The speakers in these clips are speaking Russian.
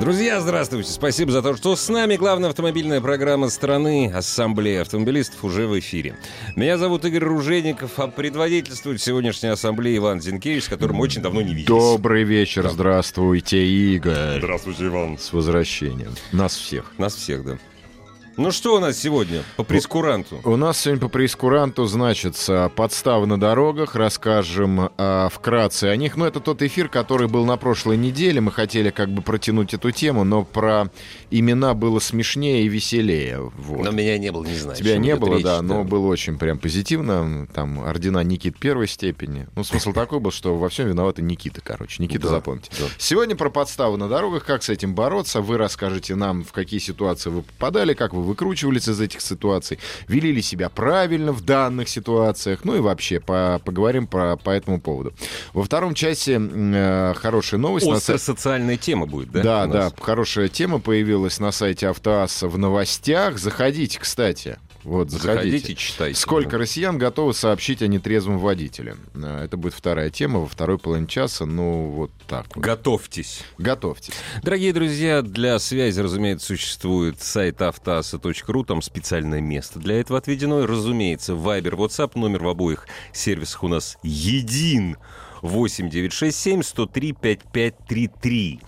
Друзья, здравствуйте. Спасибо за то, что с нами. Главная автомобильная программа страны «Ассамблея автомобилистов» уже в эфире. Меня зовут Игорь Ружеников, а предводительствует сегодняшней ассамблеи Иван Зинкевич, с которым мы очень давно не виделись. Добрый вечер, здравствуйте, Игорь. Здравствуйте, Иван. С возвращением. Нас всех. Нас всех, да. Ну что у нас сегодня по прескуранту? У нас сегодня по прескуранту значится подставы на дорогах, расскажем э, вкратце о них. Ну, это тот эфир, который был на прошлой неделе. Мы хотели как бы протянуть эту тему, но про имена было смешнее и веселее. Вот. Но меня не было, не знаю. Тебя не было, речь, да, но было очень прям позитивно. Там ордена Никит первой степени. Ну, смысл такой был, что во всем виноваты Никита, короче. Никита, Да, запомните. да. Сегодня про подставы на дорогах, как с этим бороться. Вы расскажете нам, в какие ситуации вы попадали, как вы выкручивались из этих ситуаций, вели ли себя правильно в данных ситуациях, ну и вообще по- поговорим про, по этому поводу. Во втором часе э, хорошая новость. на Остро са- социальная тема будет, да? да, да, хорошая тема появилась на сайте Автоасса в новостях. Заходите, кстати. Вот, заходите. Заходите, читайте. Сколько россиян готовы сообщить о нетрезвом водителе? Э, Это будет вторая тема во второй половине часа. Ну, вот так вот. Готовьтесь. Готовьтесь. Дорогие друзья, для связи, разумеется, существует сайт автоаса.ру, там специальное место для этого отведено. И, разумеется, Viber, WhatsApp, номер в обоих сервисах у нас един. 8 967 103 5533.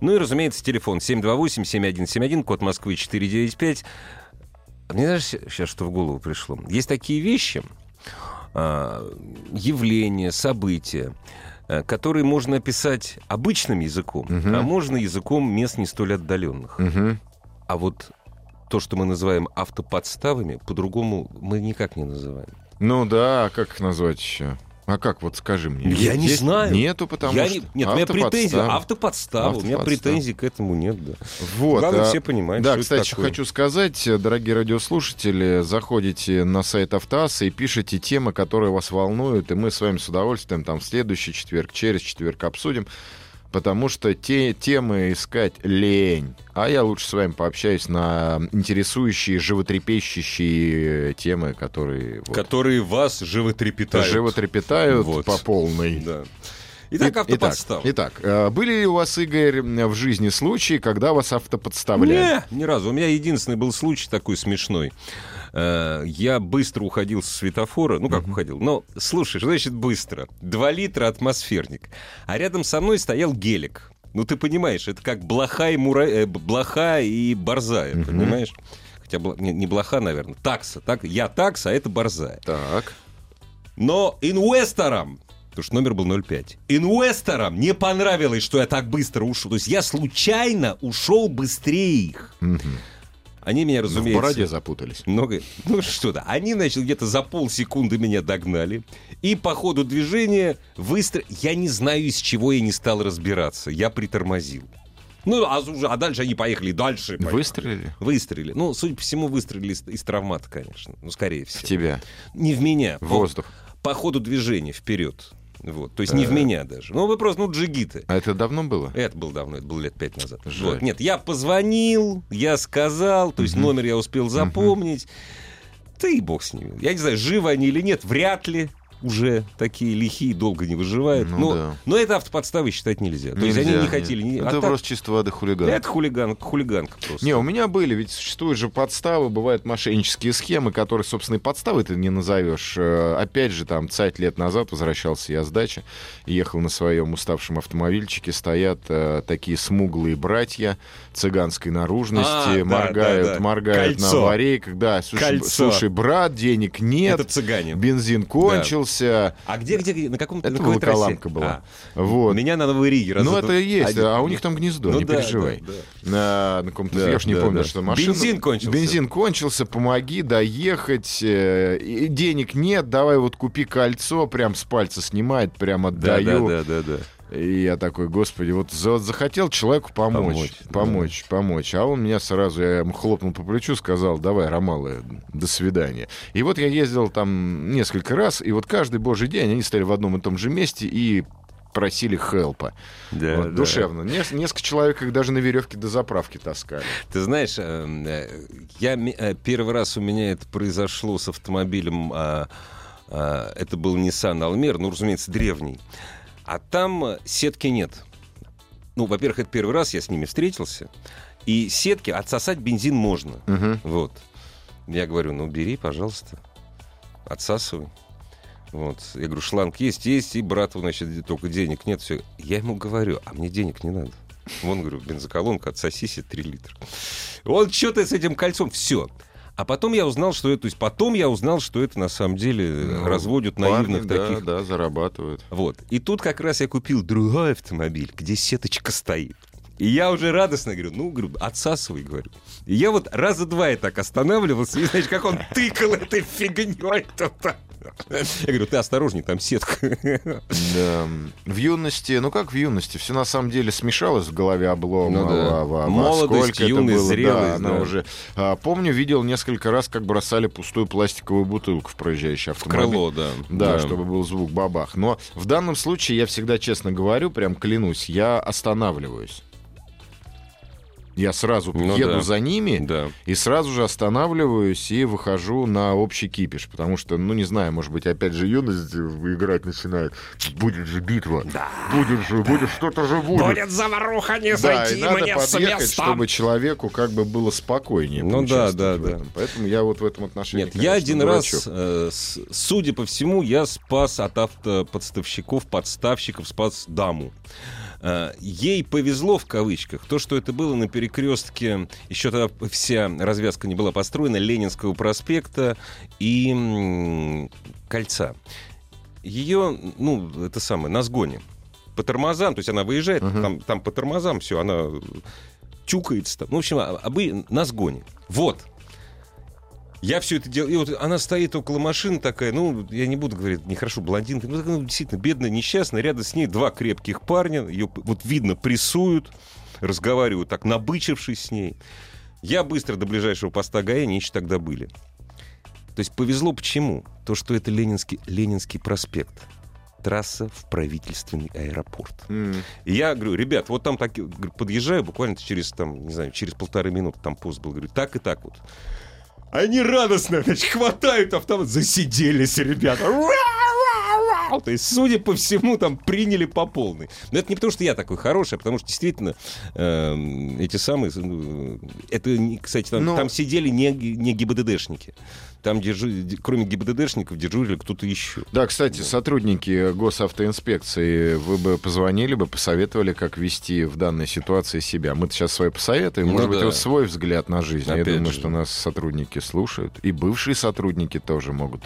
Ну и, разумеется, телефон 728-7171, код Москвы 495. Мне знаешь, сейчас что в голову пришло? Есть такие вещи, а, явления, события, а, которые можно описать обычным языком, Мгм. а можно языком мест не столь отдаленных. Мгм. А вот то, что мы называем автоподставами, по-другому мы никак не называем. Ну да, а как их назвать еще? А как, вот скажи мне. Я не знаю. Нету, потому Я что... не- Нет, у меня претензии. автоподстава. У меня претензий к этому нет, да. Вот, Главное, а, все понимают, Да, кстати, хочу сказать, дорогие радиослушатели, заходите на сайт Автоаса и пишите темы, которые вас волнуют, и мы с вами с удовольствием там в следующий четверг, через четверг обсудим, потому что те темы искать лень. А я лучше с вами пообщаюсь на интересующие, животрепещущие темы, которые вот, Которые вас животрепетают. животрепетают Вот. по полной. Да. Итак, автоподстава. Итак, итак, э, были ли у вас, Игорь, в жизни случаи, когда вас автоподставляли? Не, ни разу. У меня единственный был случай такой смешной. Э, Я быстро уходил со светофора. Ну, как уходил? Но, слушай, что значит быстро? Два литра атмосферник. А рядом со мной стоял гелик. Ну, ты понимаешь, это как блоха и, мура... э, блоха и борзая, Мгм. понимаешь? Хотя бла- не, не блоха, наверное. Такса. Так? Я такса, а это борзая. Так. Но инвесторам, потому что номер был 05, инвесторам не понравилось, что я так быстро ушел. То есть я случайно ушел быстрее их. Они меня, В разумеется... бороде запутались. Много... Ну что-то. Они, значит, где-то за полсекунды меня догнали. И по ходу движения выстро... Я не знаю, из чего я не стал разбираться. Я притормозил. Ну, а, уже- а дальше они поехали дальше. поехали. Выстрелили Выстрелили. Ну, судя по всему, выстрелили из, из травмата, конечно. Ну, скорее всего. в тебя. Не в меня. В По- воздух. По ходу движения вперед. Вот. То есть не в меня даже. Ну, вы просто, ну, джигиты. А это давно было? Это было давно, это было лет пять назад. Жаль. Вот. Нет, я позвонил, я сказал, то есть номер я успел запомнить. Да и бог с ними. Я не знаю, живы они или нет, вряд ли уже такие лихие долго не выживают. Ну но, да. но это автоподставой считать нельзя. То есть Нельзя, они не нет. хотели. не- Это а так- просто чисто воды хулиган. это хулиган, хулиганка просто. Не, у меня были, ведь существуют же подставы, бывают мошеннические схемы, которые, собственно, и подставы ты не назовешь. Э, Опять же, там, цать лет назад возвращался я с дачи, ехал на своем уставшем автомобильчике, стоят э, такие смуглые братья цыганской наружности, А, да, моргают, да, да. моргают на Кольцо. аварийках. Да, слушай, Кольцо. слушай, брат, денег нет, это цыгане. бензин кончился. А где, где, на каком Это на какой Волоколамка трассе? была. А, Вот. Меня на Новой Риге. Ну, раза это есть, один. а у них там гнездо, Ну не да, переживай. да, да. На, на каком-то, Да, я уж не да, помню, да. что машина... Бензин кончился. Бензин кончился, помоги доехать, э, денег нет, давай вот купи кольцо, прям с пальца снимает, прям Да, отдаю. да, да, да, да. И я такой, господи, вот вот захотел человеку помочь, Помочь, помочь, да. помочь, А он меня сразу, я ему хлопнул по плечу, сказал, давай, Ромалы, до свидания. И вот я ездил там несколько раз, и вот каждый божий день они стояли в одном и том же месте и просили хелпа. Да, Вот, да. Душевно. Нес- несколько человек их даже на веревке до заправки таскали. Ты знаешь, э, э, я э, первый раз у меня это произошло с автомобилем. а, а, Это был Nissan Almera, ну, разумеется, древний. А там э, сетки нет. Ну, во-первых, это первый раз я с ними встретился. И сетки отсосать бензин можно. Мгм. Вот. Я говорю, ну бери, пожалуйста, отсасывай. Вот. Я говорю, шланг есть, есть, и брату, значит, только денег нет. Все. Я ему говорю, а мне денег не надо. Вон, говорю, бензоколонка, отсосись 3 литра. Он что-то с этим кольцом, все. А потом я узнал, что это, то есть потом я узнал, что это на самом деле Ну, разводят Парни, наивных да, таких. да, зарабатывают. Вот. И тут как раз я купил другой автомобиль, где сеточка стоит. И я уже радостно говорю, ну, говорю, отсасывай, говорю. И я вот раза два я так останавливался, и знаешь, как он тыкал этой фигней тут. Я говорю, ты осторожней, там сетка. Да. В юности, ну как в юности, все на самом деле смешалось в голове облома. Ну да. во Молодость, юность, зрелость, да, да. уже. А, помню, видел несколько раз, как бросали пустую пластиковую бутылку в проезжающий В автомобиль. крыло, да. Да, чтобы был звук бабах. Но в данном случае я всегда честно говорю, прям клянусь, я останавливаюсь. Я сразу Ну еду да. за ними Да. и сразу же останавливаюсь и выхожу на общий кипиш. Потому что, ну, не знаю, может быть, опять же юность играть начинает. Будет же битва. Будет же, будет, что-то же будет. заваруха, не Да, и надо подъехать, чтобы человеку как бы было спокойнее. Ну да, да, да. этом. Поэтому я вот в этом отношении, Нет, я конечно, один дурачок. раз, э, с- судя по всему, я спас от автоподставщиков, подставщиков, спас даму. Э, Ей повезло в кавычках то, что это было на перекрестке, еще тогда вся развязка не была построена, Ленинского проспекта и кольца. Ее, ну, это самое, на сгоне. По тормозам, то есть она выезжает, Мгм. там, там по тормозам все, она чукается там. Ну, в общем, а- обы- на сгоне. Вот. Я все это делаю. И вот она стоит около машины такая, ну, я не буду говорить, нехорошо, блондинка. Ну, такая, ну, действительно, бедная, несчастная. Рядом с ней два крепких парня. Ее вот видно, прессуют, разговаривают так, набычившись с ней. Я быстро до ближайшего поста ГАИ, они еще тогда были. То есть повезло почему? То, что это Ленинский, Ленинский проспект. Трасса в правительственный аэропорт. И я говорю, ребят, вот там так, подъезжаю буквально через, там, не знаю, через полторы минуты там пост был. Говорю, так и так вот. Они радостно, значит, хватают автомат. Засиделись, ребята. То есть, судя по всему, там приняли по полной. Но это не потому, что я такой хороший, а потому что действительно эм, эти самые... ну, Это, кстати, там, Ну- там сидели не, не ГИБДДшники. Там, держи, кроме ГИБДДшников, дежурили кто-то еще. Да, кстати, сотрудники госавтоинспекции, вы бы позвонили бы, посоветовали, как вести в данной ситуации себя. Мы сейчас свои посоветуем. Ну Может быть, да. вот свой взгляд на жизнь. Я Опять думаю, же. что нас сотрудники слушают. И бывшие сотрудники тоже могут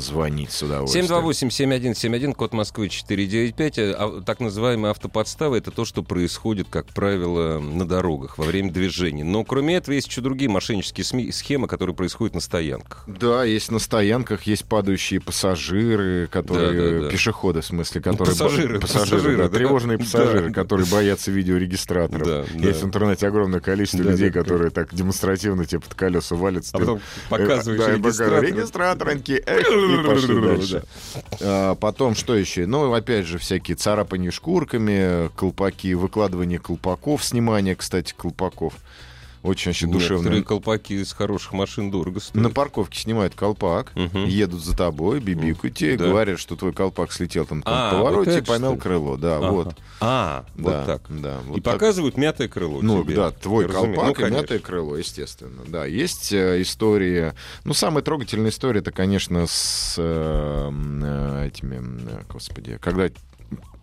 звонить с удовольствием. 728-7171, код Москвы 495. Э, а, Так называемая автоподстава — это то, что происходит, как правило, на дорогах во время движения. Но кроме этого есть еще другие мошеннические сми- схемы, которые происходят на стоянках. Да, есть на стоянках, есть падающие пассажиры, которые... Да, да, да. Пешеходы, в смысле, которые... пассажиры, пассажиры, пассажиры, да, да. тревожные Да. пассажиры, которые боятся видеорегистраторов. Да, есть да. в интернете огромное количество Да, людей, да, которые так демонстративно тебе под колеса валятся. А потом показываешь Э, да, и регистратор. показываешь, регистратороньки, эх, пошли дальше. А, Потом, что еще? Ну, опять же, всякие царапания шкурками, колпаки, выкладывание колпаков, снимание, кстати, колпаков. Очень вообще Некоторые душевно. колпаки из хороших машин дорого стоят. На парковке снимают колпак, Мгм. едут за тобой, бибикают тебе, Да. говорят, что твой колпак слетел там на А, повороте вот и это, ли? крыло. Да, Ага. вот. А, Да, вот так. Да, вот И так. показывают мятое крыло Ну, тебе. да, твой Разуме- колпак Ну, и мятое крыло, естественно. Да, есть э, истории... Ну, самая трогательная история, это, конечно, с э, э, этими... э, Господи, когда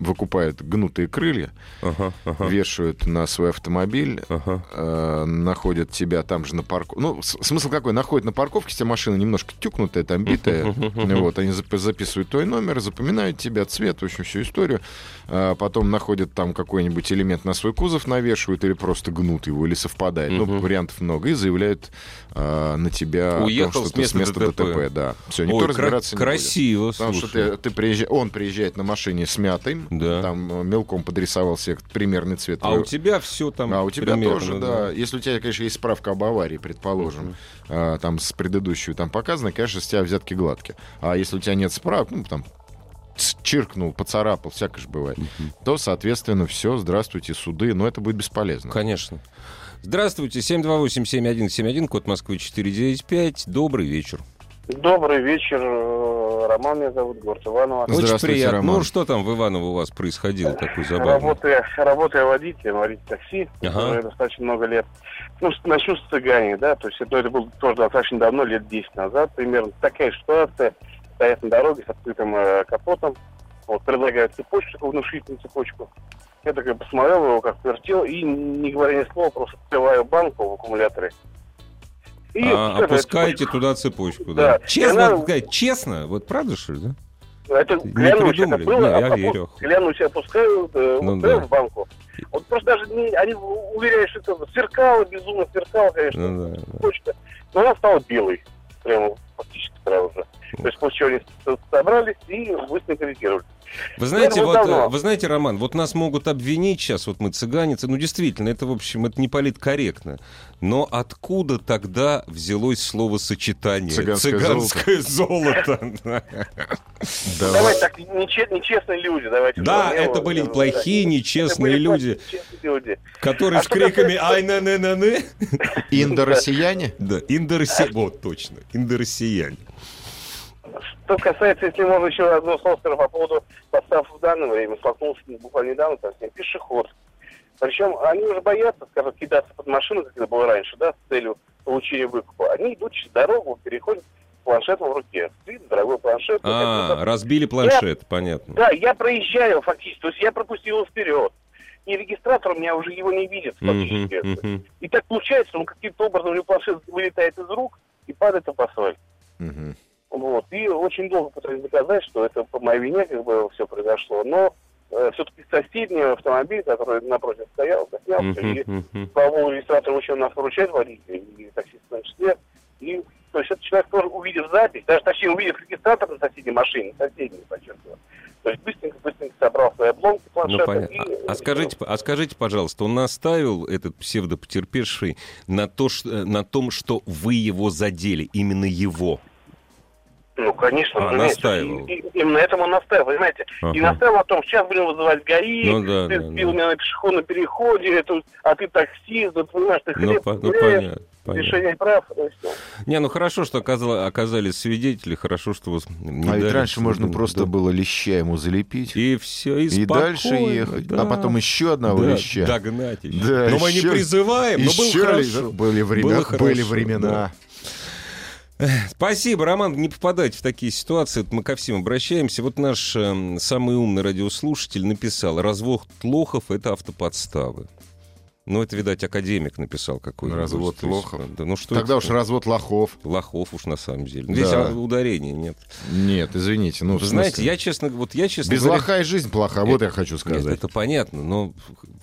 выкупают гнутые крылья, Ага, ага, вешают на свой автомобиль, ага. э, находят тебя там же на парковке. Ну, смысл какой? Находят на парковке, тебя машина немножко тюкнутая, там битая. Вот, они зап- записывают твой номер, запоминают тебя, цвет, в общем, всю историю. А потом находят там какой-нибудь элемент на свой кузов, навешивают или просто гнут его, или совпадает. Ну, вариантов много. И заявляют а, на тебя о том, Уехал что с ты места с места ДТП. ДТП. Да. Все, никто Ой, кра- разбираться не будет. красиво, Потому что слушай. ты, ты приезжай- он приезжает на машине с мятой, Да. там э, мелком подрисовал себе примерный цвет. А у тебя все там а у тебя примерно, тоже, да. Если у тебя, конечно, есть справка об аварии, предположим, а, там с предыдущей там показано, конечно, с тебя взятки гладкие. А если у тебя нет справок, ну, там, чиркнул, поцарапал, всякое же бывает, то, соответственно, все, здравствуйте, суды, но это будет бесполезно. Конечно. Здравствуйте, 728-7171, код Москвы 495. Добрый вечер. Добрый вечер, э, Роман меня зовут, город Иваново. Очень Здравствуйте, приятно. Роман. Ну, что там в Иваново у вас происходило такой забавный? Работаю, работаю водителем, водитель такси, Ага. уже достаточно много лет. Ну, начну с цыгане, да, то есть это, это было тоже достаточно давно, лет 10 назад примерно. Такая ситуация, стоят на дороге с открытым э, капотом, вот, предлагают цепочку, такую внушительную цепочку. Я такой посмотрел его, как вертел, и, не говоря ни слова, просто открываю банку в аккумуляторе. И А, опускаете туда цепочку, да. Да. Честно, она- вот честно, вот правда, что ли, да? Это Не клянусь, это было, Не, я а верю. клянусь, опускаю э, Ну вот да. в банку. Вот просто даже не, они уверяют, что это сверкало, безумно сверкало, конечно, Ну да, да. Но она стала белой, прямо фактически сразу же. То есть после чего они собрались и быстро корректировали. Вы знаете, вот, давно. э, вы знаете, Роман, вот нас могут обвинить сейчас, вот мы цыганицы, ну действительно, это, в общем, это не политкорректно. Но откуда тогда взялось словосочетание Цыганское «цыганское золото»? Давай. Давайте так, нече- нечестные люди, давайте. Да, это были плохие, нечестные люди, которые А с криками «Ай, на на на на Индо-россияне? Да, индороссияне. Вот, точно, индороссияне. Что касается, если можно еще одно слово скажу по поводу подстав в данное время, столкнулся буквально недавно там, с ним, пешеход. Причем они уже боятся, скажем, кидаться под машину, как это было раньше, да, с целью получения выкупа. Они идут через дорогу, переходят с планшетом в руке. Видно, дорогой планшет. А, Это- разбили планшет, понятно. Да, я проезжаю фактически, то есть я пропустил его вперед. И регистратор у меня уже его не видит фактически. мгм. И так получается, он каким-то образом у него планшет вылетает из рук и падает в асфальт. Мгм. Вот. И очень долго пытались доказать, что это по моей вине как бы все произошло. Но все-таки соседний автомобиль, который напротив стоял, заснялся. И, Мгм, мгм. слава богу, регистратор очень нас поручает водитель, и таксист в том числе. И, то есть этот человек тоже увидев запись, даже точнее увидев регистратор на соседней машине, соседней, подчеркиваю, то есть быстренько-быстренько собрал свои обломки Ну, планшета. понятно. и- А, а скажите, а скажите, пожалуйста, он наставил, этот псевдопотерпевший, на, то, что, на том, что вы его задели, именно его? Ну, конечно, А, настаивал. И- и- именно этому он настаивал, понимаете. И Ага. настаивал о том, сейчас будем вызывать ГАИ, Ну да, ты да, сбил да. меня на пешеходном переходе, это, а ты таксист, да, ты понимаешь, ты Ну, хлеб по- ну, понятно, понятно. решение прав. ну, Не, ну хорошо, что оказало- оказались свидетели, хорошо, что вас не А ведь раньше можно суд. просто Да. было леща ему залепить. И все, и, И дальше ехать. да. А потом еще одного Да, леща. Догнать еще. Да, Но мы не еще- призываем, но было Еще хорошо. были времена. Было были хорошо, времена. Спасибо, Роман. Не попадайте в такие ситуации. Мы ко всем обращаемся. Вот наш эм, самый умный радиослушатель написал, развод лохов — это автоподставы. Ну, это, видать, академик написал какой-нибудь. Развод есть, лохов. Да, ну, что Тогда это? уж развод лохов. Лохов уж на самом деле. Здесь Да. а, ударения нет. Нет, извините. Ну, Вы знаете, я честно, вот я честно Без говоря, лоха и жизнь плоха, вот Это- я хочу Нет, сказать. это понятно, но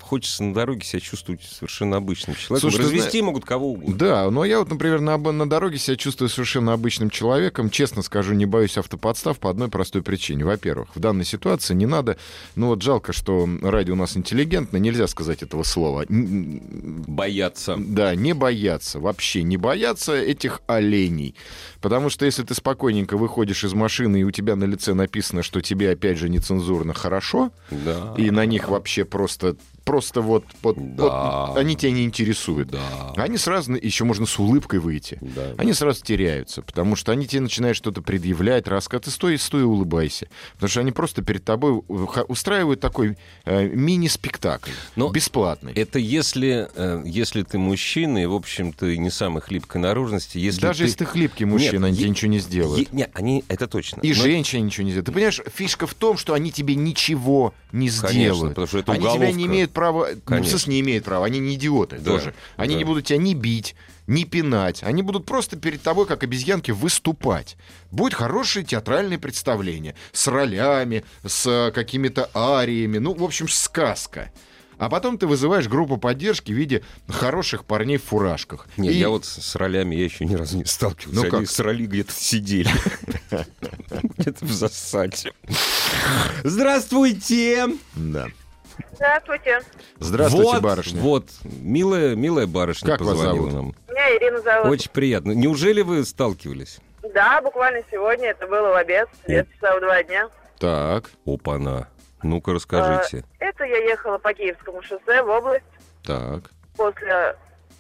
хочется на дороге себя чувствовать совершенно обычным человеком. Слушай, Развести могут кого угодно. Да, но я вот, например, на, на дороге себя чувствую совершенно обычным человеком. Честно скажу, не боюсь автоподстав по одной простой причине. Во-первых, в данной ситуации не надо... Ну вот жалко, что радио у нас интеллигентно, нельзя сказать этого слова. Бояться. Да, не бояться, вообще не бояться этих оленей. Потому что если ты спокойненько выходишь из машины, и у тебя на лице написано, что тебе, опять же, нецензурно хорошо, Да. и на них вообще просто, просто вот, вот, Да. вот они тебя не интересуют. Да. Они сразу, еще можно с улыбкой выйти. Да. Они сразу теряются, потому что они тебе начинают что-то предъявлять, рассказывать. Ты стой, стой и улыбайся. Потому что они просто перед тобой устраивают такой э, мини-спектакль. Но бесплатный. Это если, э, если ты мужчина, и, в общем-то, не самой хлипкой наружности. Если Даже ты... если ты хлипкий мужчина, Нет, они е- тебе ничего не сделают. Е- Не, они, это точно. И Но- женщине ничего не сделают. Ты понимаешь, фишка в том, что они тебе ничего не Конечно, сделают. потому что это они тебя не имеют права... В Конечно. смысле, не имеют права. Они не идиоты Да, тоже. Они да. не будут тебя ни бить, ни пинать. Они будут просто перед тобой, как обезьянки, выступать. Будет хорошее театральное представление. С ролями, с э, какими-то ариями. Ну, в общем, сказка. А потом ты вызываешь группу поддержки в виде хороших парней в фуражках. Не, И- я вот с ролями я еще ни разу не сталкивался. Ну Они как? с роли где-то сидели. Где-то в засаде. Здравствуйте! Да. Здравствуйте. Здравствуйте, вот, барышня. Вот, милая, милая барышня Как вас позвонила зовут? нам. Меня Ирина зовут. Очень приятно. Неужели вы сталкивались? Да, буквально сегодня, это было в обед, где-то часа в два дня. Так, Опа-на. Ну-ка, расскажите. Это я ехала по Киевскому шоссе в область так. после,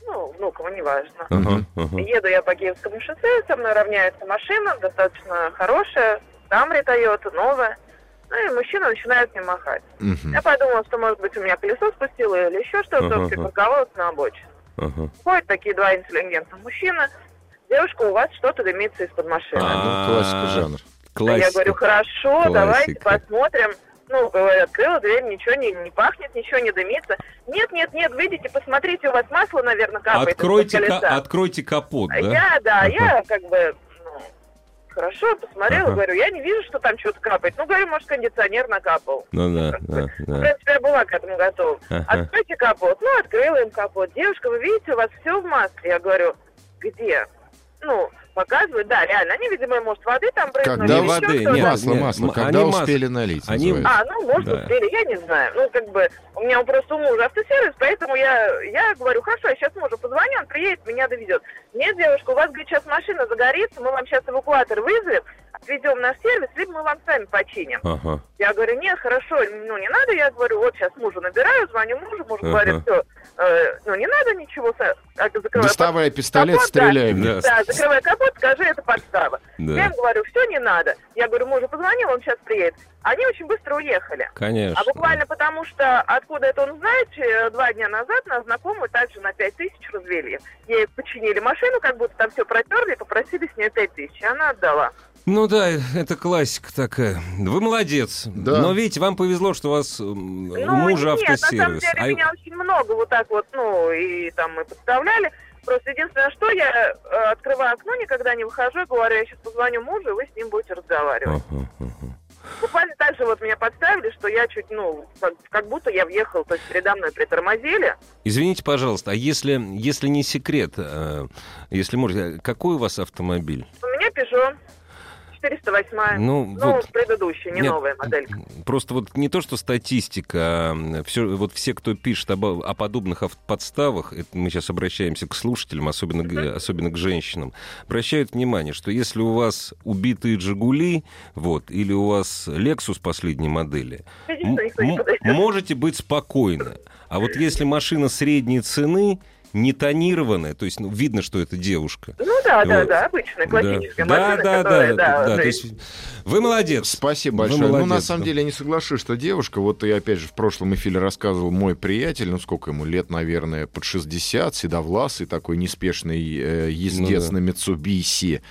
ну, Внуково, неважно. Ага, ага. Еду я по Киевскому шоссе, со мной равняется машина, достаточно хорошая, Камри Тойота, новая. Ну и мужчина начинает мне махать. Мгм. Я подумала, что, может быть, у меня колесо спустило или еще что-то, Ага, ага. припарковалась на обочине. ага. Ходят такие два интеллигентных мужчины. Девушка, у вас что-то дымится из-под машины. А, ну, классика жанр. А Классика. Я говорю, хорошо, Классика. давайте посмотрим. Ну, говорю, открыла дверь, ничего не, не пахнет, ничего не дымится. Нет, нет, нет, видите, посмотрите, у вас масло, наверное, капает. Откройте, ка- откройте капот, А да? Я, да, Ага. я как бы, ну, хорошо, посмотрела, Ага. говорю, я не вижу, что там что-то капает. Ну, говорю, может, кондиционер накапал. Ну да, Как бы, да, В да. принципе, я была к этому готова. Ага. Откройте капот. Ну, открыла им капот. Девушка, вы видите, у вас все в масле. Я говорю, где? Ну, показывают, да, реально. Они, видимо, может, воды там прыснули. Когда или воды, нет, масло, нет, масло. м- Когда они мас- успели налить, они- называется. А, ну, может, Да. успели, я не знаю. Ну, как бы, у меня просто у мужа автосервис, поэтому я, я говорю, хорошо, я сейчас мужу позвоню, он приедет, меня довезет. Нет, девушка, у вас, говорит, сейчас машина загорится, мы вам сейчас эвакуатор вызовем, отвезем в наш сервис, либо мы вам сами починим. Ага. Я говорю, нет, хорошо, ну, не надо, я говорю, вот сейчас мужу набираю, звоню мужу, муж Ага. говорит, все, ну, не надо ничего, а, закрывай Доставай пистолет, капот, да. стреляй. мне. Да. да, закрывай капот, скажи, это подстава. Да. Я им говорю, все не надо. Я говорю, мужу позвонил, он сейчас приедет. Они очень быстро уехали. Конечно. А буквально потому, что откуда это он знает, э, два дня назад нас знакомую также на пять тысяч развели. Ей починили машину, как будто там все протерли, попросили с нее пять тысяч. И она отдала. Ну да, это классика такая. Вы молодец. Да. Но видите, вам повезло, что у вас Ну, мужа нет, на самом автосервис. деле А- меня очень много вот так вот, ну, и там мы подставляли. Просто единственное, что я э, открываю окно, никогда не выхожу, и говорю, я сейчас позвоню мужу, и вы с ним будете разговаривать. Ага, ага. Буквально так же вот меня подставили, что я чуть, ну, как, как будто я въехал, то есть передо мной притормозили. Извините, пожалуйста, а если, если не секрет, э, если можете, какой у вас автомобиль? У меня Peugeot 408. Ну, Ну, вот. предыдущая, не Нет, новая модель. Просто вот не то, что статистика, а все, вот все, кто пишет об, о подобных ав- подставах, это мы сейчас обращаемся к слушателям, особенно, к- особенно к женщинам, обращают внимание, что если у вас убитые «Жигули», вот, или у вас «Лексус» последней модели, м- можете быть спокойны. А вот если машина средней цены, не тонированная, то есть ну, видно, что это девушка. Ну да, да, Вот. да, обычная, классическая да, машина, да, которая, да, да, да, то жизнь. есть вы молодец. Спасибо Вы большое. ну, на молодец, самом да. деле, я не соглашусь, что девушка, вот я опять же в прошлом эфире рассказывал мой приятель, ну сколько ему лет, наверное, под 60, седовласый такой неспешный э, ездец Ну да. на Митсубиси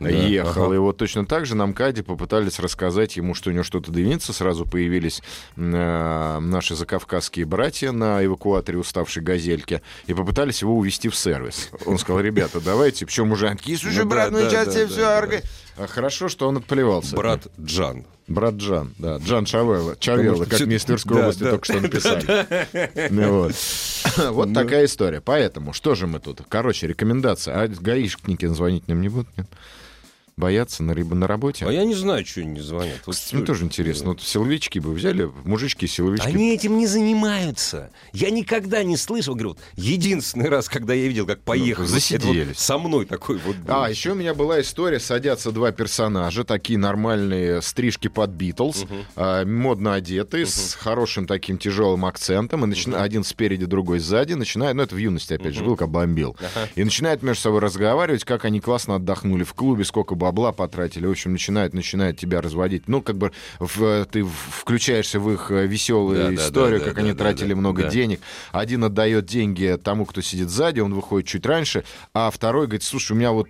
Да, ехал. ага. И вот точно так же нам Каде попытались рассказать ему, что у него что-то дымится. Сразу появились э, наши закавказские братья на эвакуаторе уставшей газельки и попытались его увезти в сервис. Он сказал, ребята, давайте, причем уже такие, слушай, Ну брат, да, ну да, сейчас да, тебе да, все да. орга». А Хорошо, что он отплевался. Брат Джан. Брат Джан, да, Джан Чавелла, Чавелла, как всё- мне из Тверской да, области да. только что написали. Ну вот. Вот такая история. Поэтому, что же мы тут? Короче, рекомендация. А гаишники звонить нам не будут? Нет? Боятся на, на работе? А я не знаю, что они не звонят. Вот Кстати, мне тоже интересно. Вот силовички бы взяли, мужички силовички. Они этим не занимаются. Я никогда не слышал. Говорю, вот единственный раз, когда я видел, как поехали. вот это вот засиделись. со мной такой вот. был. А, еще у меня была история, садятся два персонажа, такие нормальные стрижки под Битлз, а, модно одетые, с хорошим таким тяжелым акцентом, и начина- один спереди, другой сзади, начинают, ну это в юности, опять же, был, как бомбил, и начинают между собой разговаривать, как они классно отдохнули в клубе, сколько бабла потратили, в общем, начинают, начинают тебя разводить. Ну, как бы в- ты включаешься в их веселую Да, да, историю, да, как да, они да, тратили да, много да. денег. Один отдает деньги тому, кто сидит сзади, он выходит чуть раньше, а второй говорит, слушай, у меня вот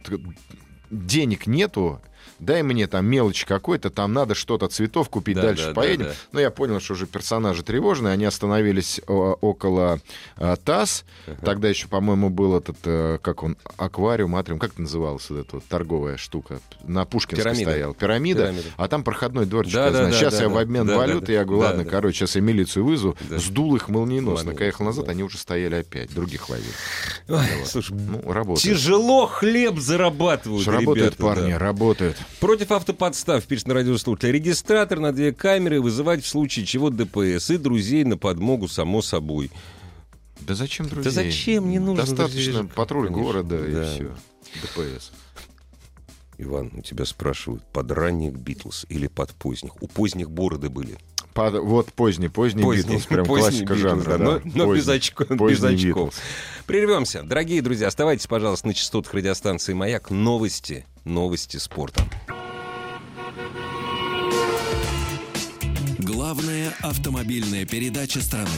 денег нету, дай мне там мелочь какой-то, там надо что-то, цветов купить, Да, дальше да, да, поедем. да. Но я понял, что уже персонажи тревожные, они остановились о, около э, ТАСС, тогда еще, по-моему, был этот, э, как он, аквариум, атриум, как это называлось, вот эта вот торговая штука, на Пушкинской Пирамида. стоял, пирамида, Пирамида. а там проходной дворчик, Да, да, да, сейчас да, я да. в обмен Да, валюты, да, я говорю, да, ладно, да. короче, сейчас я милицию вызову, Да. сдул их молниеносно, Ладно, когда я ехал назад, да. они уже стояли опять, других ловили. Ой, слушай, Ну, работают. тяжело хлеб зарабатывают, работают ребята, парни, да. работают. Против автоподстав, пишет на радиослушатель. Регистратор на две камеры вызывать в случае чего ДПС и друзей на подмогу, само собой. Да зачем, друзья? зачем? Не нужно Достаточно друзей. патруль Конечно, города да. и все. ДПС. Иван, у тебя спрашивают, под ранних Битлз или под поздних? У поздних бороды были. Под- вот поздний, поздний, Поздний- Битлз, прям поздний классика Битлз, жанра. да, но- да. но без Поздний- очко- без очков. Прервемся. Дорогие друзья, оставайтесь, пожалуйста, на частотах радиостанции «Маяк». Новости, новости спорта. Главная автомобильная передача страны.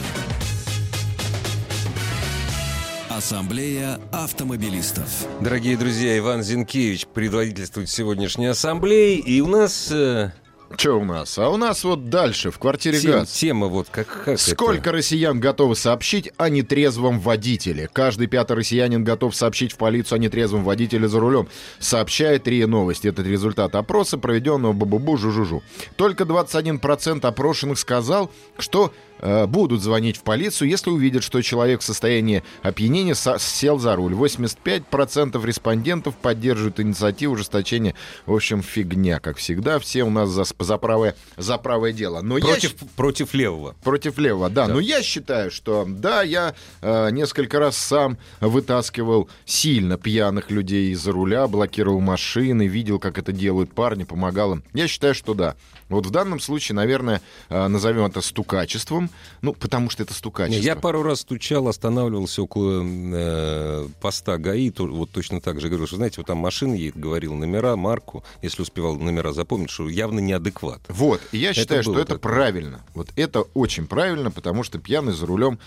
Ассамблея автомобилистов. Дорогие друзья, Иван Зинкевич предводительствует сегодняшней ассамблеи, и у нас э, Что у нас? А у нас вот дальше, в квартире тем- ГАЗ. тема вот как, как Сколько россиян готовы сообщить о нетрезвом водителе? Каждый пятый россиянин готов сообщить в полицию о нетрезвом водителе за рулем, сообщает РИА Новости. Это результат опроса, проведенного Бабубу Жужужу. Только 21% опрошенных сказал, что будут звонить в полицию, если увидят, что человек в состоянии опьянения сел за руль. 85% респондентов поддерживают инициативу ужесточения. В общем, фигня, как всегда. Все у нас за, за, правое, за правое дело. Но это? я Против, против левого. Против левого, да. Да. Но я считаю, что да, я э, несколько раз сам вытаскивал сильно пьяных людей из-за руля, блокировал машины, видел, как это делают парни, помогал им. Я считаю, что да. Вот в данном случае, наверное, э, назовем это стукачеством, ну, потому что это стукачество. Я пару раз стучал, останавливался около э, поста ГАИ, то- вот точно так же говорил, что, знаете, вот там машина едет, говорил номера, марку, если успевал номера запомнить, что явно неадекват. Вот, и я считаю, что было это такое. правильно. Вот это очень правильно, потому что пьяный за рулем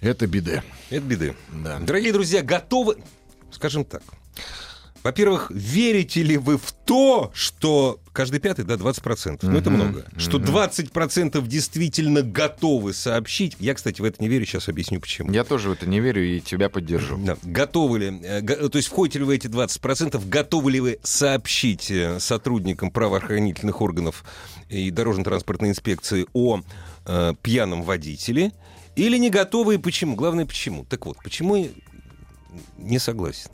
это беда. Это беды. Да. Дорогие друзья, готовы, скажем так, во-первых, верите ли вы в то, что каждый пятый, да, 20%, ну это много, что 20% действительно готовы сообщить, я, кстати, в это не верю, сейчас объясню почему. Я тоже в это не верю и тебя поддержу. Да. Готовы ли, э, го- то есть входите ли вы эти 20%, готовы ли вы сообщить э, сотрудникам правоохранительных органов и дорожно-транспортной инспекции о э, пьяном водителе, или не готовы и почему? Главное, почему? Так вот, почему я не согласен?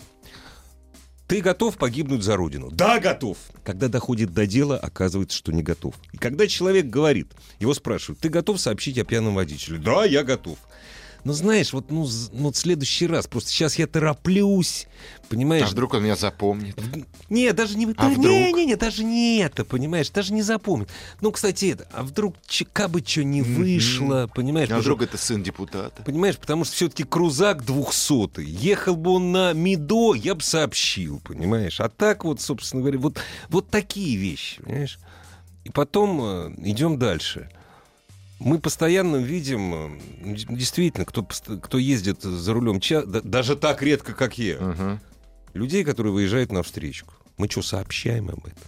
Ты готов погибнуть за родину? Да, готов. Когда доходит до дела, оказывается, что не готов. И когда человек говорит, его спрашивают, ты готов сообщить о пьяном водителе? Да, я готов. Но знаешь, вот ну, ну, в следующий раз, просто сейчас я тороплюсь, понимаешь? А вдруг он меня запомнит? Не, даже не... А да, вдруг? Не, не, не, даже не это, понимаешь, даже не запомнит. Ну, кстати, это, а вдруг ч- кабы что не вышло, понимаешь? А потому вдруг это сын депутата? Понимаешь, потому что все-таки крузак двухсотый. Ехал бы он на МИДО, я бы сообщил, понимаешь? А так вот, собственно говоря, вот, вот такие вещи, понимаешь? И потом э, идем дальше. Мы постоянно видим, э, д- действительно, кто, кто ездит за рулем, ча- даже так редко, как я, Мгм. людей, которые выезжают на встречку. Мы что, сообщаем об этом?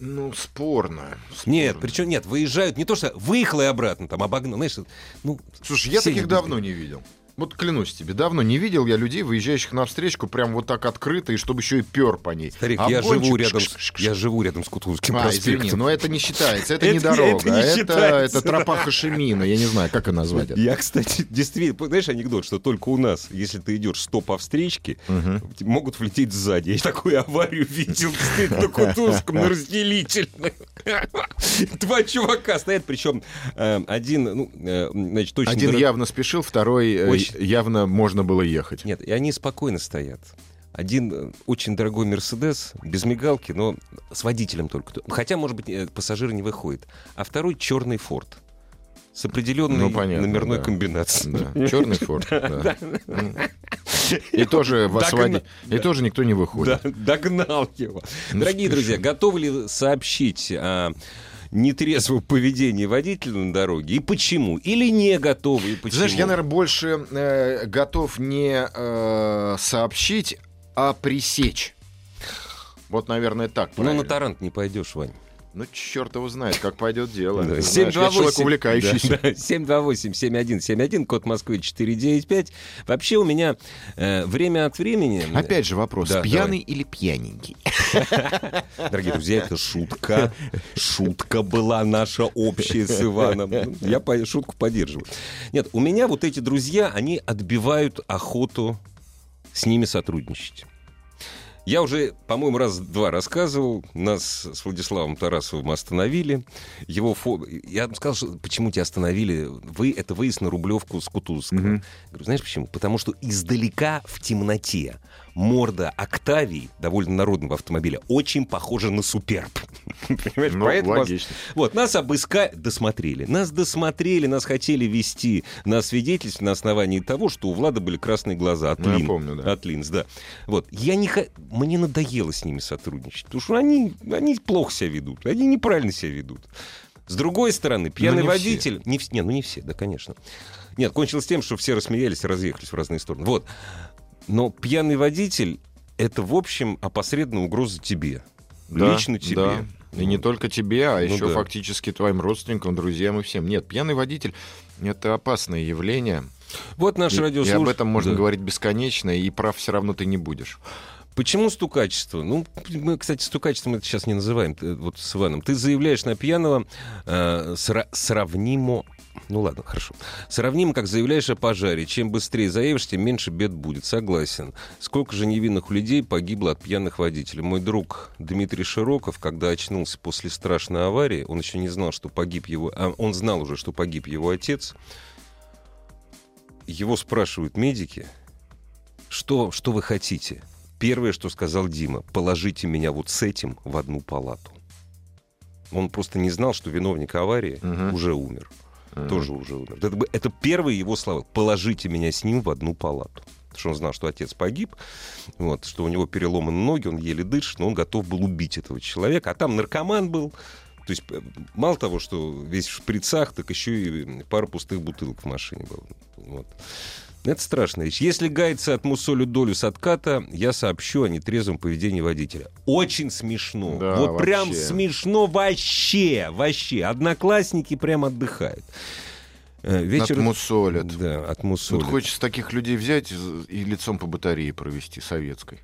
Ну, спорно. Нет, спорно. причем нет, выезжают не то, что выехал и обратно, там обогнал, знаешь, ну... Слушай, я таких давно не видел. Вот клянусь тебе, давно не видел я людей, выезжающих на встречку, прям вот так открыто, и чтобы еще и пер по ней. Старик, я Обгончик, живу рядом, я живу рядом с Кутузовским А, проспектом. извини, но это не считается, это, Это не дорога, это не это, считается, это тропа Хашимина, я не знаю, как ее назвать. это. Я, кстати, действительно, знаешь анекдот, что только у нас, если ты идешь 100 по встречке, Мгм. могут влететь сзади. Я такую аварию видел, на Кутузовском, на разделительной. Два чувака стоят, причем э, один, ну, э, значит, точно... Один явно спешил, второй явно можно было ехать. Нет, и они спокойно стоят. Один э, очень дорогой Мерседес, без мигалки, но с водителем только. Хотя, может быть, э, пассажир не выходит. А второй черный Форд. С определенной Ну, понятно, номерной да. комбинацией. Да, черный форт. да. М. И тоже вас Догна- води- И тоже никто не выходит. Да, догнал его. Ну, Дорогие спешу. друзья, готовы ли сообщить о нетрезвом поведении водителя на дороге? И почему? Или не готовы? И почему? Знаешь, я, наверное, больше э, готов не э, сообщить, а пресечь. Вот, наверное, так. Ну, на правильно. тарант не пойдешь, Вань. Ну, черт его знает, как пойдет дело. Да, Ты знаешь, я 728. человек увлекающийся. Да, да, 728-7171, код Москвы 495. Вообще у меня э, время от времени... Опять же вопрос, Да, пьяный или пьяненький? Дорогие друзья, это шутка. Шутка была наша общая с Иваном. Я по- шутку поддерживаю. Нет, у меня вот эти друзья, они отбивают охоту с ними сотрудничать. Я уже, по-моему, раз-два рассказывал. Нас с Владиславом Тарасовым остановили. Его фо... Я сказал, что почему тебя остановили. Вы, это выезд на Рублевку с Кутузовского. Мгм. Говорю, знаешь почему? Потому что издалека в темноте морда Октавии, довольно народного автомобиля, очень похожа на Суперб. Понимаешь? Ну, Поэтому вас- логично. Вот, нас обыскали, досмотрели. Нас досмотрели, нас хотели вести на свидетельство на основании того, что у Влада были красные глаза от Ну, я Лин. помню, да. От Линз, да. Вот. Я не Мне надоело с ними сотрудничать, потому что они, они плохо себя ведут, они неправильно себя ведут. С другой стороны, пьяный не водитель... Не, вс- не, ну не все, да, конечно. Нет, кончилось тем, что все рассмеялись и разъехались в разные стороны. Вот. Но пьяный водитель — это, в общем, опосредованная угроза тебе. Да, Лично тебе. да. И не только тебе, а Ну еще да. фактически твоим родственникам, друзьям и всем. Нет, пьяный водитель — это опасное явление. Вот наш И, и радиослушатель... об этом можно Да. говорить бесконечно, и прав все равно ты не будешь. Почему стукачество? Ну, мы, кстати, стукачеством это сейчас не называем, э, вот с Иваном. Ты заявляешь на пьяного э, сра- сравнимо... Ну ладно, хорошо. Сравнимо, как заявляешь о пожаре. Чем быстрее заявишь, тем меньше бед будет. Согласен. Сколько же невинных людей погибло от пьяных водителей? Мой друг Дмитрий Широков, когда очнулся после страшной аварии, он еще не знал, что погиб его... а, он знал уже, что погиб его отец. Его спрашивают медики, что, что вы хотите? Первое, что сказал Дима, положите меня вот с этим в одну палату. Он просто не знал, что виновник аварии Мгм. уже умер. Мгм. Тоже уже умер. Это, это первые его слова. Положите меня с ним в одну палату. Потому что он знал, что отец погиб, вот, что у него переломаны ноги, он еле дышит, но он готов был убить этого человека. А там наркоман был. То есть э, мало того, что весь в шприцах, так еще и пара пустых бутылок в машине было. Вот. Это страшная вещь. Если гайцы отмусолю долю с отката, я сообщу о нетрезвом поведении водителя. Очень смешно. Да, вот прям вообще. смешно вообще. Вообще. Одноклассники прям отдыхают. Э, Вечер... Отмусолят. Да, Вот отмусолят. хочется таких людей взять и лицом по батарее провести советской.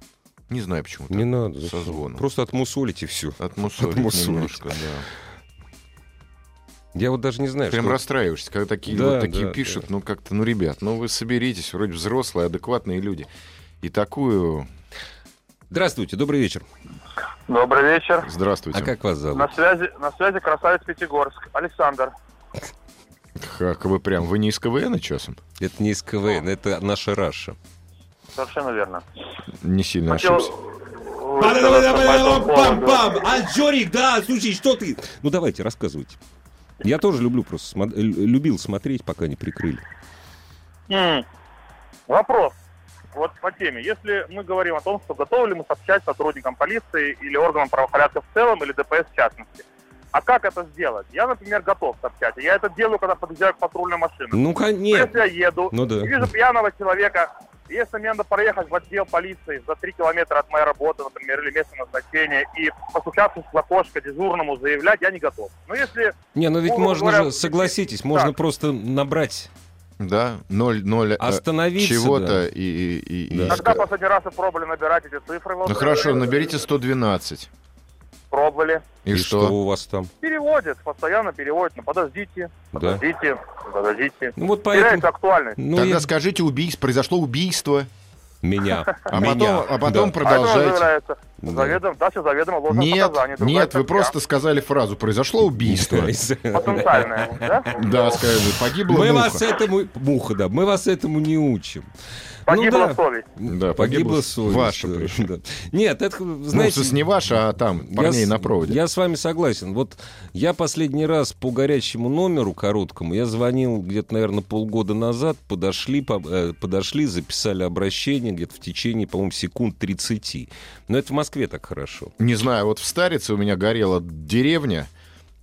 Не знаю, почему. Не надо. Со звоном. Просто отмусолить и все. Отмусолить, Отмусолить. немножко, да. Я вот даже не знаю, Прям что... расстраиваешься, когда такие Да, вот такие да, пишут, ну как-то, ну, ребят, ну вы соберитесь, вроде взрослые, адекватные люди. И такую... Здравствуйте, добрый вечер. Добрый вечер. Здравствуйте. А как вас зовут? На связи, на связи красавец Пятигорск. Александр. Как вы прям, вы не из КВН часом? Это не из КВН, это наша Раша. Совершенно верно. Не сильно Хотел ошибся. Пам-пам! А, Жорик, да, слушай, что ты? Ну, давайте, рассказывайте. Я тоже люблю просто, смо- лю- любил смотреть, пока не прикрыли. М, Вопрос. Вот по теме. Если мы говорим о том, что готовы ли мы сообщать сотрудникам полиции или органам правопорядка в целом, или ДПС в частности, а как это сделать? Я, например, готов сообщать. Я это делаю, когда подъезжаю к патрульной машине. Ну, Но конечно. Если я еду Ну да. вижу пьяного человека, если мне надо проехать в отдел полиции за три километра от моей работы, например, или места назначения, и постучавшись в окошко дежурному заявлять, я не готов. Но если Не, ну ведь Ну, можно говоря, же, согласитесь, можно просто набрать, Да, 0-0 э, остановиться. чего-то да. и... и- и- Да. и когда последний раз вы пробовали набирать эти цифры? Ну хорошо, наберите 112. Пробовали. И, И что? что у вас там? Переводит, постоянно переводит. Ну подождите, Да. подождите, подождите. Ну вот Теряет поэтому... актуальность. Ну, Тогда я- скажите убийство, произошло убийство. Меня. А Меня. потом, а потом Да. А продолжайте. Заведомо, дача заведомо ложных Нет, показаний. другая нет, вы статья. просто сказали фразу «произошло убийство». Потенциальное, да? Да, сказали, погибла Мы муха. вас этому... Муха, да. Мы вас этому не учим. Погибла ну, да. совесть. Да, Погибла погибла совесть. ваша да, причем. да. Нет, это, Ну, знаете... с- не ваша, а там, я парней с- на проводе. Я с вами согласен. Вот я последний раз по горячему номеру короткому, я звонил где-то, наверное, полгода назад, подошли, по- э, подошли, записали обращение где-то в течение, по-моему, секунд 30. Но это в Москве так хорошо. Не знаю, вот в Старице у меня горела деревня,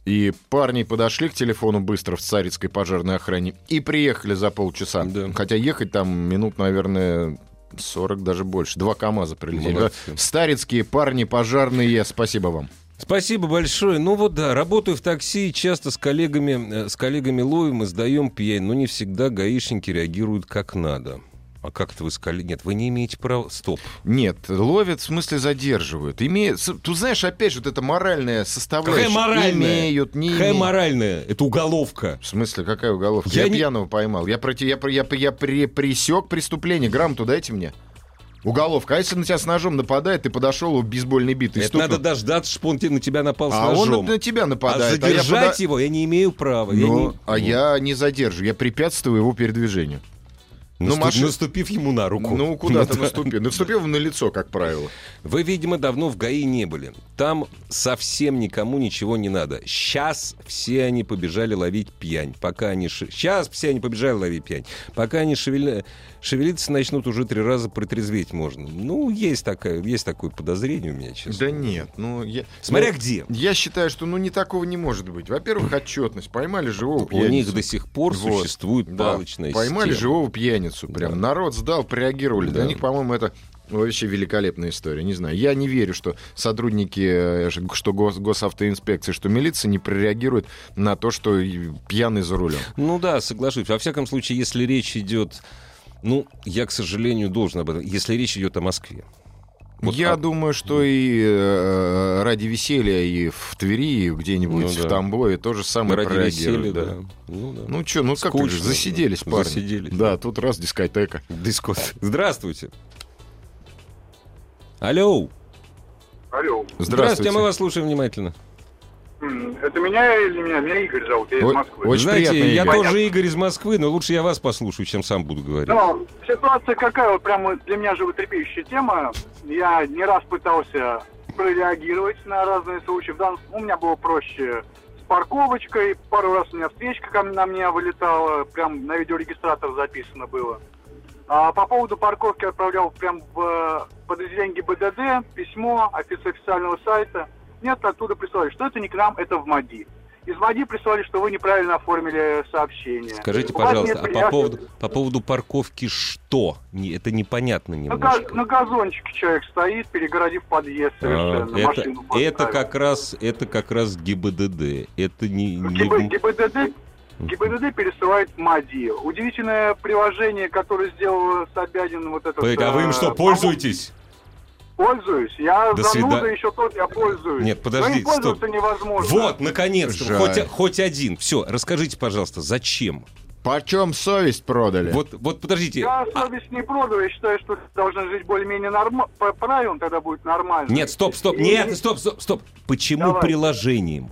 и парни подошли к телефону быстро в Царицкой пожарной охране и приехали за полчаса. Да. Хотя ехать там минут, наверное, 40, даже больше. Два КАМАЗа прилетели. Да, Старицкие парни пожарные, спасибо вам. Спасибо большое. Ну вот да, работаю в такси, часто с коллегами, э, с коллегами ловим и сдаем пьянь, но не всегда гаишники реагируют как надо. А как это вы с коллегами? Нет, вы не имеете права... Стоп. Нет, ловят, в смысле задерживают. Имеют, с- ты знаешь, опять же, вот это моральная составляющая. Какая моральная? Имеют, не Какая имеют. моральная? Это уголовка. В смысле, какая уголовка? Я Я, не- пьяного поймал. Я, проти, я, я, я при- пресек преступление. Грамоту дайте мне. Уголовка. А если на тебя с ножом нападает, ты подошел, у бейсбольной битой Это стукнул. надо дождаться, чтобы он на тебя напал с А ножом. он на тебя А нападает. а я задержать пода- его я не имею права. Я Ну, не- а я не задержу, я препятствую его передвижению. Ну, Наступ- машин- Наступив ему на руку. Ну, куда ты да. наступил? Наступил на лицо, как правило. Вы, видимо, давно в ГАИ не были. Там совсем никому ничего не надо. Сейчас все они побежали ловить пьянь. Пока они... Сейчас все они побежали ловить пьянь. Пока они шевеля- шевелиться начнут, уже три раза протрезветь можно. Ну, есть, такая, есть такое подозрение у меня, честно. Да нет, ну я... Смотря ну, где. Я считаю, что ну не такого не может быть. Во-первых, отчетность. Поймали живого У пьяницу. них до сих пор Вот. существует Да. палочная Поймали система. живого пьяницу. Прям Да. народ сдал, прореагировали. Да. Для них, по-моему, это вообще великолепная история. Не знаю. Я не верю, что сотрудники, э, что гос- госавтоинспекции, что милиция не прореагирует на то, что пьяный за рулем. Ну да, соглашусь. Во всяком случае, если речь идет... Ну, я, к сожалению, должен об этом... Если речь идет о Москве. Вот, Я а- думаю, что и э, ради веселья и в Твери, и где-нибудь Ну да. в Тамбове то же самое Ради веселья, да. да. Ну, да. Ну что, ну как Скучно, ты же, засиделись, да. парни. Засиделись. Да, тут раз дискотека. Дискот. Здравствуйте. Алло. Алло. Здравствуйте, а мы вас слушаем внимательно. Это меня или меня? Меня Игорь зовут, я из Ой, Москвы. Очень Знаете, приятно, я Игорь. тоже Игорь из Москвы, но лучше я вас послушаю, чем сам буду говорить. Ну, ситуация какая, вот прямо для меня животрепещущая тема. Я не раз пытался прореагировать на разные случаи. В данном у меня было проще с парковочкой. Пару раз у меня встречка ко мне- на меня вылетала. Прям на видеорегистратор записано было. А по поводу парковки отправлял прям в э, подразделение ГИБДД письмо офис- официального сайта. Нет, оттуда прислали, что это не к нам, это в МАДИ. Из МАДИ прислали, что вы неправильно оформили сообщение. Скажите, У пожалуйста, а по поводу, по поводу парковки что? Не- Это непонятно На, немножко. га- на газончике человек стоит, перегородив подъезд А, совершенно. это, машину это поставил. как раз это как раз ГИБДД. Это не, не- ГИБ- ГИБДД, ГИБДД пересылает МАДИ. Удивительное приложение, которое сделал Собянин вот этот... Погодите, а вы им э, что, пользуетесь? Пользуюсь. Я До зануда свида- еще тот, я пользуюсь. Нет, подождите, Но им пользоваться стоп. невозможно. Вот, наконец-то, хоть, хоть один. Все, расскажите, пожалуйста, зачем? Почем совесть продали? Вот, вот подождите. Я а- совесть не продаю, я считаю, что должны жить более-менее по правилам, тогда будет нормально. Нет, стоп, стоп, И- нет, стоп, стоп, стоп. Почему Давай. приложением?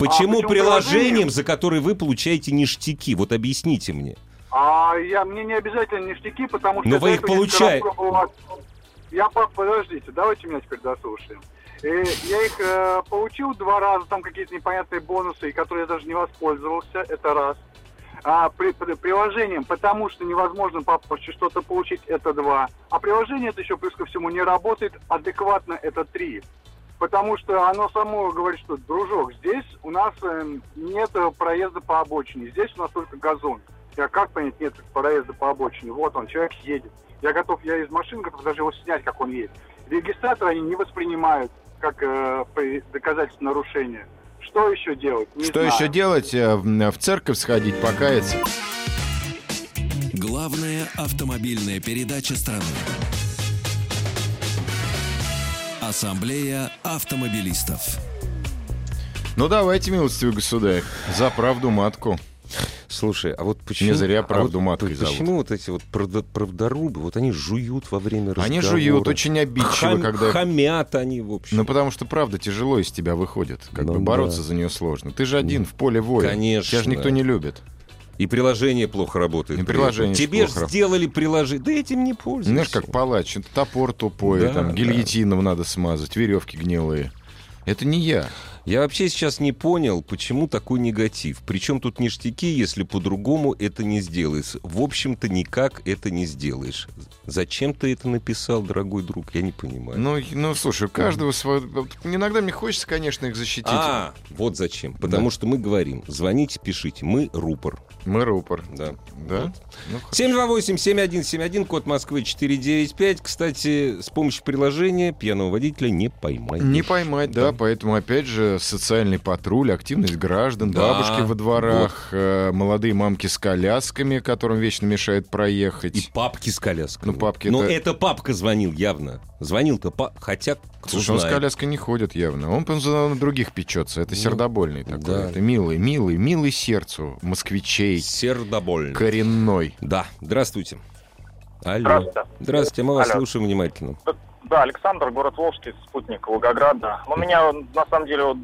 Почему, почему приложением, за которое вы получаете ништяки? Вот объясните мне. А я, мне не обязательно ништяки, потому что... Но вы их получаете. Я, по- подождите, давайте меня теперь дослушаем. Э, я их э, получил два раза, там какие-то непонятные бонусы, и которые я даже не воспользовался, это раз. А при, при- приложением, потому что невозможно по почте что-то получить, это два. А приложение это еще плюс ко всему не работает адекватно, это три. Потому что оно само говорит, что, дружок, здесь у нас э, нет э, проезда по обочине, здесь у нас только газон. Я как понять, нет проезда по обочине? Вот он, человек едет. Я готов, я из машины готов даже его снять, как он едет. Регистратор они не воспринимают как э, доказательство нарушения. Что еще делать? Не Что знаю. еще делать? Э, В в церковь сходить, покаяться? Главная автомобильная передача страны. Ассамблея автомобилистов. Ну давайте, милостивый государь, за правду матку. Слушай, а вот почему... Не зря а правду вот маткой зовут. Почему вот эти вот правда- правдорубы, вот они жуют во время разговора? Они жуют, очень обидчиво, Хам- когда... Хамят они, в общем. Ну, потому что правда тяжело из тебя выходит. Как Ну бы бороться да. за нее сложно. Ты же один в поле воя. Конечно. Тебя же никто не любит. И приложение плохо работает. И при приложение. Тебе плохо. сделали приложение. Да этим не пользуйся. Знаешь, как палач. Топор тупой, Да, там да. гильотином надо смазать, веревки гнилые. Это не я. Я вообще сейчас не понял, почему такой негатив. Причем тут ништяки, если по-другому это не сделаешь. В общем-то, никак это не сделаешь. Зачем ты это написал, дорогой друг? Я не понимаю. Ну, ну слушай, у каждого вот Иногда мне хочется, конечно, их защитить. а, вот зачем. Потому Да. что мы говорим, звоните, пишите. Мы рупор. Мы рупор. Да. Да? Ну, хорошо. 728-7171, код Москвы 495. Кстати, с помощью приложения пьяного водителя не поймать. Не поймать, да, поэтому, опять же, социальный патруль, активность граждан, Да, бабушки во дворах, э, молодые мамки с колясками, которым вечно мешает проехать. И папки с коляской. Ну, папки Но это- это папка звонил явно. Звонил-то, па- хотя, кто Слушай, он с знает. коляской не ходит явно. Он на других печется. Это Ну, сердобольный такой. да. Это милый, милый, милый сердцу москвичей. Сердобольный. Коренной. Да, здравствуйте. Алло. Здравствуйте. Здравствуйте, мы вас Алло. слушаем внимательно. Да, Александр, город Волжский, спутник Волгограда. У меня, на самом деле, вот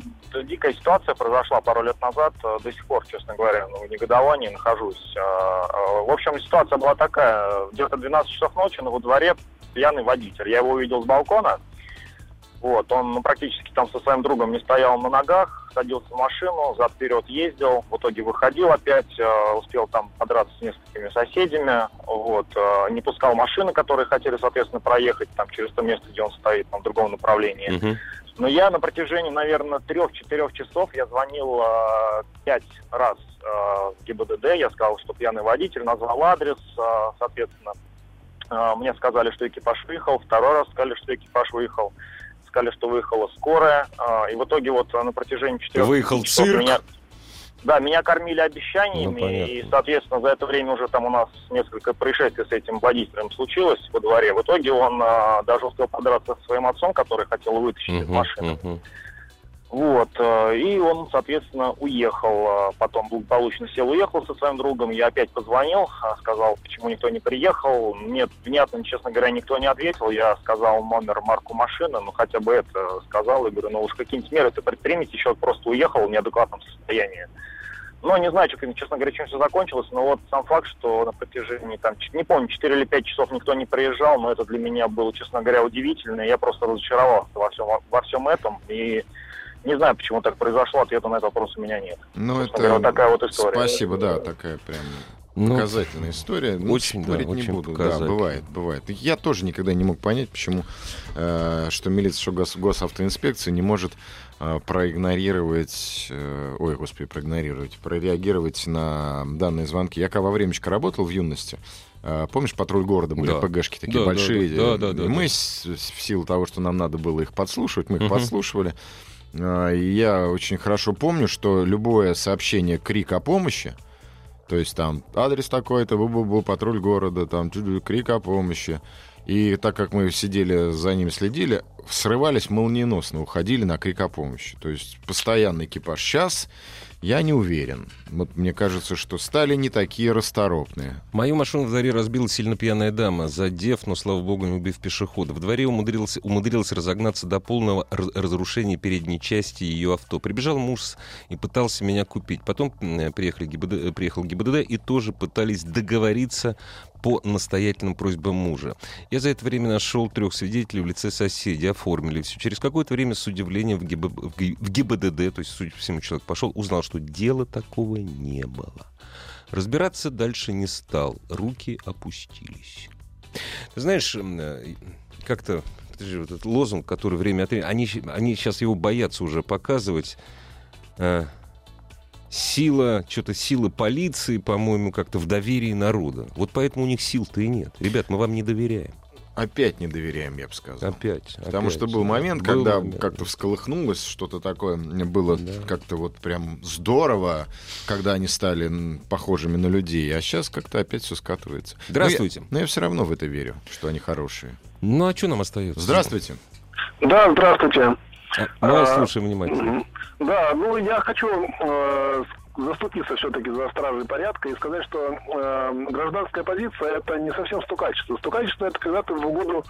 дикая ситуация произошла пару лет назад. Э, До сих пор, честно говоря, ну, в негодовании нахожусь. Э, э, В общем, ситуация была такая. Где-то 12 часов ночи, но во дворе пьяный водитель. Я его увидел с балкона. Вот, он ну, практически там со своим другом не стоял на ногах, садился в машину, зад-вперед ездил, в итоге выходил опять, э, успел там подраться с несколькими соседями, вот, э, не пускал машины, которые хотели, соответственно, проехать там через то место, где он стоит, там, в другом направлении. Мгм. Но я на протяжении, наверное, трех-четырех часов я звонил э, пять раз э, в ГИБДД, я сказал, что пьяный водитель, назвал адрес, э, соответственно, э, мне сказали, что экипаж выехал, второй раз сказали, что экипаж выехал, сказали, что выехала скорая, э, и в итоге вот э, на протяжении четырех Выехал часов цирк? меня- Да, меня кормили обещаниями, Ну, понятно. и, соответственно, за это время уже там у нас несколько происшествий с этим водителем случилось во дворе. В итоге он э, даже успел подраться со своим отцом, который хотел вытащить из Мгм, машины. мгм. Вот, э, и он, соответственно, уехал, э, потом благополучно сел, уехал со своим другом, я опять позвонил, а, сказал, почему никто не приехал, мне внятно, честно говоря, никто не ответил, я сказал номер, марку машины, ну хотя бы это сказал, и говорю, ну уж какие-нибудь меры-то предпримите, человек просто уехал в неадекватном состоянии. Ну, не знаю, чё- честно говоря, чем все закончилось, но вот сам факт, что на протяжении, там, не помню, 4 или 5 часов никто не приезжал, но это для меня было, честно говоря, удивительно, я просто разочаровался во всем, во всем этом, и не знаю, почему так произошло, ответа на этот вопрос у меня нет. Ну, Собственно говоря, вот такая вот история. Спасибо, да, такая прям Ну, показательная история. Ну, очень, да, спорить не очень буду. Да, бывает, бывает. Я тоже никогда не мог понять, почему, э, что милиция, что гос, госавтоинспекция не может э, проигнорировать, э, ой, господи, проигнорировать, прореагировать на данные звонки. Я во времечко работал в юности, э, помнишь, патруль города были, Да. ПГшки такие Да, да, большие. да, да, да, и да. мы, с- в силу того, что нам надо было их подслушивать, мы их Мгм. подслушивали. А, я очень хорошо помню, что любое сообщение крик о помощи, то есть там адрес такой-то, бу-бу-бу, патруль города, там крик о помощи. И так как мы сидели за ним, следили, срывались молниеносно, уходили на крик о помощи. То есть постоянный экипаж. Сейчас я не уверен. Вот мне кажется, что стали не такие расторопные. Мою машину в дворе разбила сильно пьяная дама, задев, но, слава богу, не убив пешехода. В дворе умудрился, умудрился разогнаться до полного раз- разрушения передней части ее авто. Прибежал муж и пытался меня купить. Потом приехали ГИБДД, э, приехал ГИБДД и тоже пытались договориться по настоятельным просьбам мужа. Я за это время нашел трех свидетелей в лице соседей, оформили все. Через какое-то время с удивлением в, ГИБ, в Ги- в ГИБДД, то есть, судя по всему, человек пошел, узнал, что дела такого не было. Разбираться дальше не стал, руки опустились. Ты знаешь, э, как-то подожди, вот этот лозунг, который время от времени, они, они сейчас его боятся уже показывать. Сила, что-то сила полиции, по-моему, как-то в доверии народа. Вот поэтому у них сил-то и нет. Ребят, мы вам не доверяем. Опять не доверяем, я бы сказал. Опять. Потому опять. что был момент, Был когда момент. как-то всколыхнулось что-то такое, было Да. как-то вот прям здорово, когда они стали похожими на людей, а сейчас как-то опять все скатывается. Здравствуйте. Но я, но я все равно в это верю, что они хорошие. Ну, а что нам остается? Здравствуйте. Да, здравствуйте. Мы вас А, слушаем внимательно. Да, ну я хочу э, заступиться все-таки за стражей порядка и сказать, что э, гражданская позиция это не совсем стукачество. Стукачество это когда ты в угоду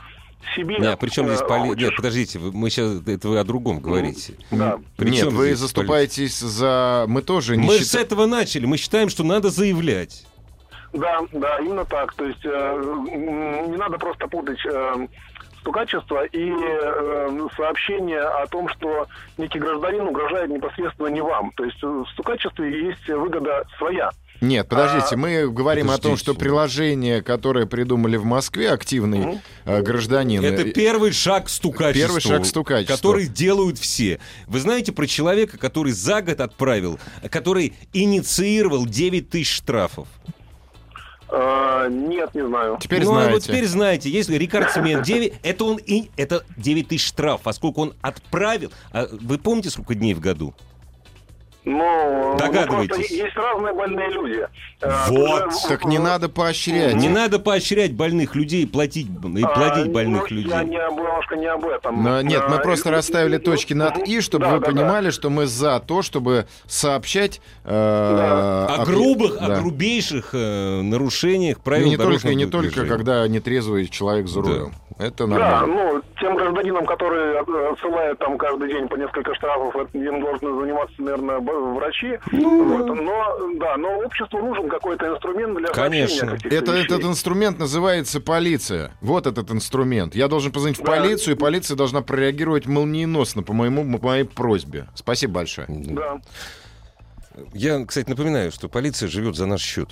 себе. Не, а при чем здесь э, поли... Нет, подождите, вы- мы сейчас это вы о другом говорите. Да. При Нет, вы заступаетесь за... Мы тоже не Мы же с этого начали. Мы считаем, что надо заявлять. Да, да, именно так. То есть э, не надо просто путать э, стукачество и э, сообщение о том, что некий гражданин угрожает непосредственно не вам. То есть э, в стукачестве есть выгода своя. Нет, подождите, мы говорим о том, Подождите. что приложение, которое придумали в Москве, активный э, гражданин... Это э, первый шаг к стукачеству. Первый шаг к стукачеству. Который делают все. Вы знаете про человека, который за год отправил, который инициировал 9 тысяч штрафов? Э, нет, не знаю. Теперь ну, а знаете. вот теперь знаете, если рекордсмен 9, это он и это 9 тысяч штраф, а сколько он отправил. А вы помните, сколько дней в году? Ну, Догадывайтесь. ну, есть разные больные люди. Э, Вот. Так не надо поощрять. Не надо поощрять больных людей и платить, и А, плодить ну, больных Я людей. не, немножко не об этом. Но нет, мы А, просто и- расставили и- точки над «и», чтобы Да, вы да, да. понимали, что мы за то, чтобы сообщать... э, О о- грубых, да. о грубейших э, нарушениях И правил не только, и не только, когда нетрезвый человек за Да. рулем. Это Да, нормально. ну, тем гражданинам, которые э, отсылают там каждый день по несколько штрафов, это им должны заниматься, наверное, врачи. Ну, Вот, но, да, но обществу нужен какой-то инструмент для Конечно. Это, вещей. этот инструмент называется полиция. Вот этот инструмент. Я должен позвонить в Да. полицию, и полиция должна прореагировать молниеносно по, моему, по моей просьбе. Спасибо большое. Да. Я, кстати, напоминаю, что полиция живет за наш счет.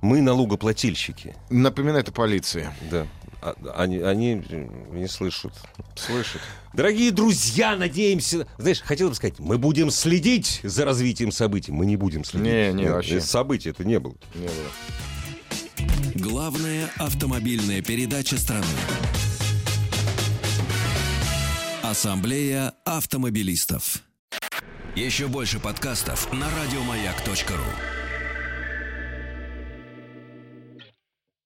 Мы налогоплательщики. Напоминаю, это полиция. Да. А- Они, они не слышат. Слышит. Дорогие друзья, надеемся... Знаешь, хотел бы сказать, мы будем следить за развитием событий. Мы не будем следить. Не, не, вообще. Событий это не было. Не было. Главная автомобильная передача страны. Ассамблея автомобилистов. Еще больше подкастов на радиомаяк.ру.